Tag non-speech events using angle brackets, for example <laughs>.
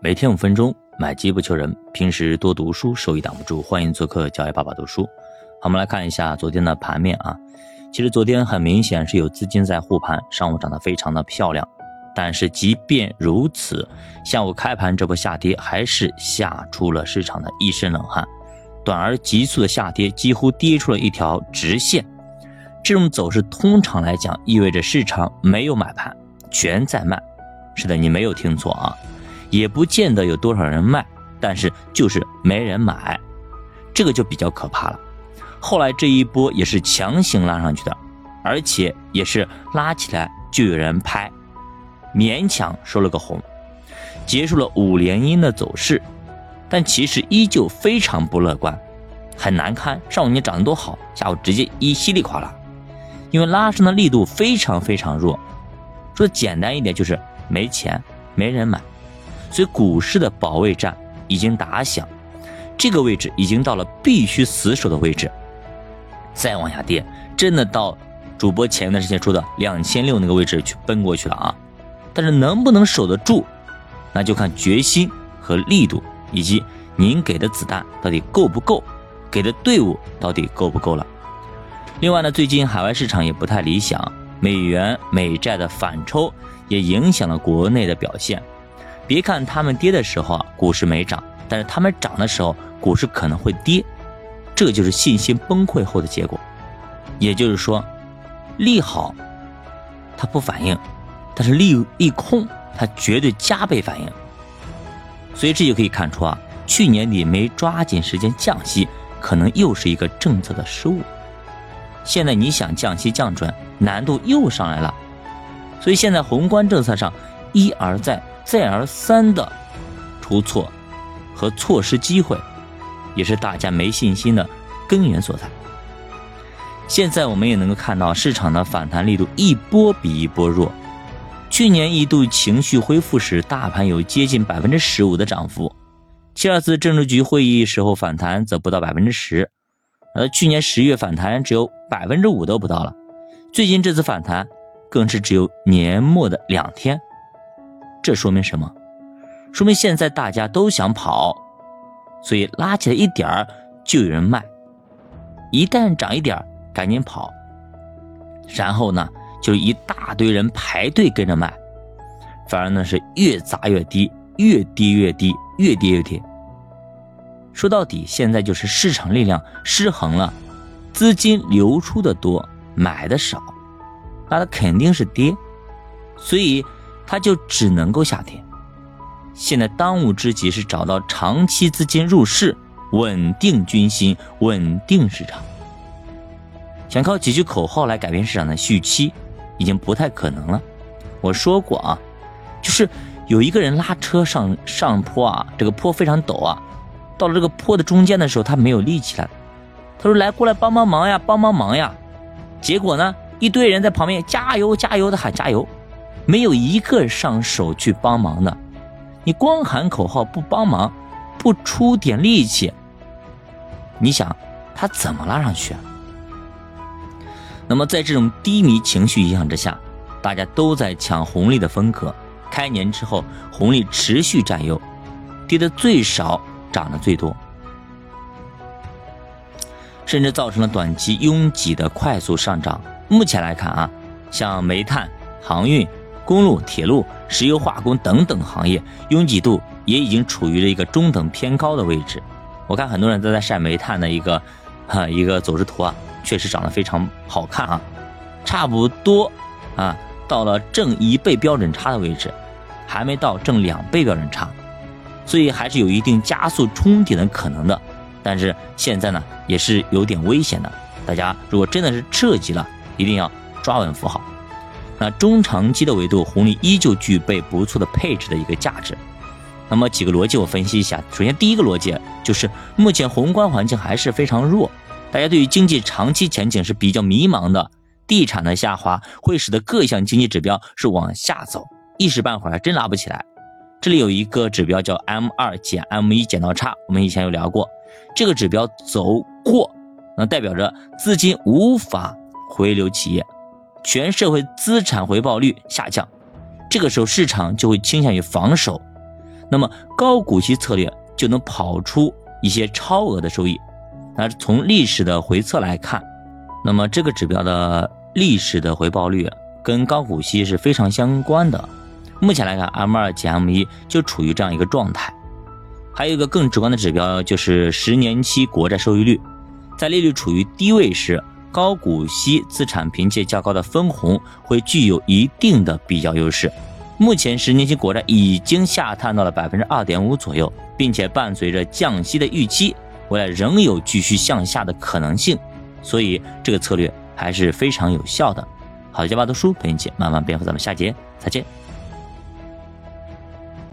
每天五分钟，买机不求人。平时多读书，收益挡不住。欢迎做客教育爸爸读书。好，我们来看一下昨天的盘面啊。其实昨天很明显是有资金在护盘，上午涨得非常的漂亮。但是即便如此，下午开盘这波下跌还是吓出了市场的一身冷汗。短而急速的下跌，几乎跌出了一条直线。这种走势通常来讲意味着市场没有买盘，全在卖。是的，你没有听错啊。也不见得有多少人卖，但是就是没人买，这个就比较可怕了。后来这一波也是强行拉上去的，而且也是拉起来就有人拍，勉强收了个红，结束了五连阴的走势。但其实依旧非常不乐观，很难堪。上午你涨得多好，下午直接一稀里哗啦，因为拉升的力度非常非常弱。说简单一点就是没钱，没人买。所以股市的保卫战已经打响，这个位置已经到了必须死守的位置。再往下跌，真的到主播前段时间说的两千六那个位置去奔过去了啊！但是能不能守得住，那就看决心和力度，以及您给的子弹到底够不够，给的队伍到底够不够了。另外呢，最近海外市场也不太理想，美元美债的反抽也影响了国内的表现。别看他们跌的时候啊，股市没涨，但是他们涨的时候，股市可能会跌，这就是信心崩溃后的结果。也就是说，利好它不反应，但是利利空它绝对加倍反应。所以这就可以看出啊，去年底没抓紧时间降息，可能又是一个政策的失误。现在你想降息降准，难度又上来了。所以现在宏观政策上一而再。再而三的出错和错失机会，也是大家没信心的根源所在。现在我们也能够看到市场的反弹力度一波比一波弱。去年一度情绪恢复时，大盘有接近百分之十五的涨幅；七二次政治局会议时候反弹则不到百分之十，而去年十月反弹只有百分之五都不到了。最近这次反弹更是只有年末的两天。这说明什么？说明现在大家都想跑，所以拉起来一点儿就有人卖，一旦涨一点赶紧跑，然后呢就一大堆人排队跟着卖，反而呢是越砸越低，越跌越低，越跌越跌。说到底，现在就是市场力量失衡了，资金流出的多，买的少，那它肯定是跌，所以。他就只能够下跌。现在当务之急是找到长期资金入市，稳定军心，稳定市场。想靠几句口号来改变市场的预期，已经不太可能了。我说过啊，就是有一个人拉车上上坡啊，这个坡非常陡啊，到了这个坡的中间的时候，他没有力气了。他说：“来，过来帮帮忙呀，帮帮忙呀！”结果呢，一堆人在旁边加油加油的喊加油。没有一个上手去帮忙的，你光喊口号不帮忙，不出点力气，你想他怎么拉上去啊？那么在这种低迷情绪影响之下，大家都在抢红利的风格。开年之后，红利持续占优，跌的最少，涨的最多，甚至造成了短期拥挤的快速上涨。目前来看啊，像煤炭、航运。公路、铁路、石油化工等等行业拥挤度也已经处于了一个中等偏高的位置。我看很多人都在晒煤炭的一个，哈 <laughs> 一个走势图啊，确实长得非常好看啊，差不多啊到了正一倍标准差的位置，还没到正两倍标准差，所以还是有一定加速冲顶的可能的。但是现在呢，也是有点危险的。大家如果真的是涉及了，一定要抓稳扶好。那中长期的维度，红利依旧具备不错的配置的一个价值。那么几个逻辑我分析一下。首先，第一个逻辑就是目前宏观环境还是非常弱，大家对于经济长期前景是比较迷茫的。地产的下滑会使得各项经济指标是往下走，一时半会儿还真拉不起来。这里有一个指标叫 M 二减 M 一剪刀差，我们以前有聊过，这个指标走过，那代表着资金无法回流企业。全社会资产回报率下降，这个时候市场就会倾向于防守。那么高股息策略就能跑出一些超额的收益。那从历史的回测来看，那么这个指标的历史的回报率跟高股息是非常相关的。目前来看，M 二减 M 一就处于这样一个状态。还有一个更直观的指标就是十年期国债收益率，在利率处于低位时，高股息资产凭借较高的分红会具有一定的比较优势。目前十年期国债已经下探到了百分之二点五左右，并且伴随着降息的预期，未来仍有继续向下的可能性，所以这个策略还是非常有效的。好的，加巴读书陪你一起慢慢变富，咱们下节再见。